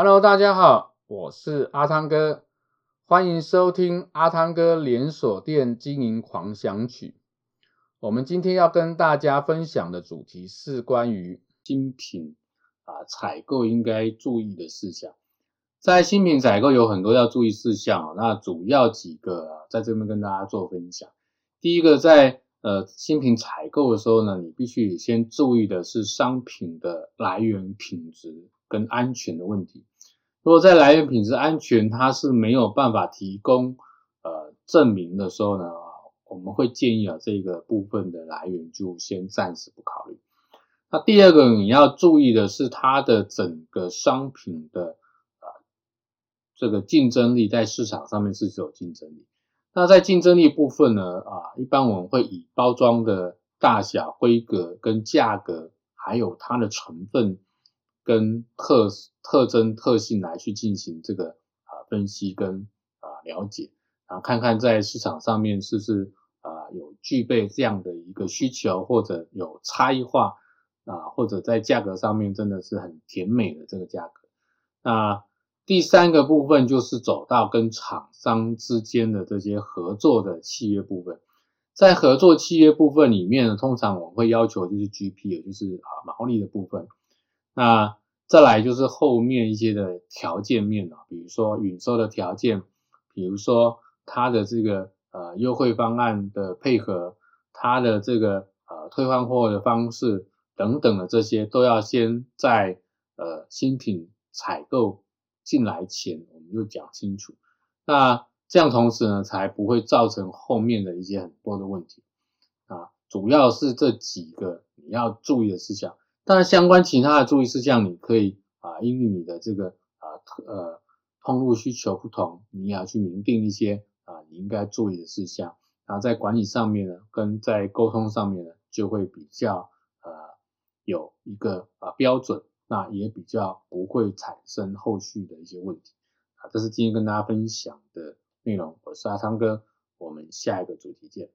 Hello，大家好，我是阿汤哥，欢迎收听阿汤哥连锁店经营狂想曲。我们今天要跟大家分享的主题是关于新品啊采购应该注意的事项。在新品采购有很多要注意事项，那主要几个啊，在这边跟大家做分享。第一个在呃，新品采购的时候呢，你必须先注意的是商品的来源品质跟安全的问题。如果在来源品质安全它是没有办法提供呃证明的时候呢，我们会建议啊，这个部分的来源就先暂时不考虑。那第二个你要注意的是它的整个商品的呃这个竞争力在市场上面是否有竞争力。那在竞争力部分呢，啊，一般我们会以包装的大小、规格跟价格，还有它的成分跟特特征特性来去进行这个啊分析跟啊了解，然后看看在市场上面是不是啊有具备这样的一个需求，或者有差异化啊，或者在价格上面真的是很甜美的这个价格，那。第三个部分就是走到跟厂商之间的这些合作的契约部分，在合作契约部分里面呢，通常我们会要求就是 GP，也就是啊毛利的部分。那再来就是后面一些的条件面啊，比如说允收的条件，比如说它的这个呃优惠方案的配合，它的这个呃退换货的方式等等的这些，都要先在呃新品采购。进来前我们就讲清楚，那这样同时呢，才不会造成后面的一些很多的问题啊。主要是这几个你要注意的事项，当然相关其他的注意事项，你可以啊，因为你的这个啊呃通路需求不同，你也要去明定一些啊你应该注意的事项。然后在管理上面呢，跟在沟通上面呢，就会比较呃有一个啊标准。那也比较不会产生后续的一些问题啊，这是今天跟大家分享的内容。我是阿汤哥，我们下一个主题见，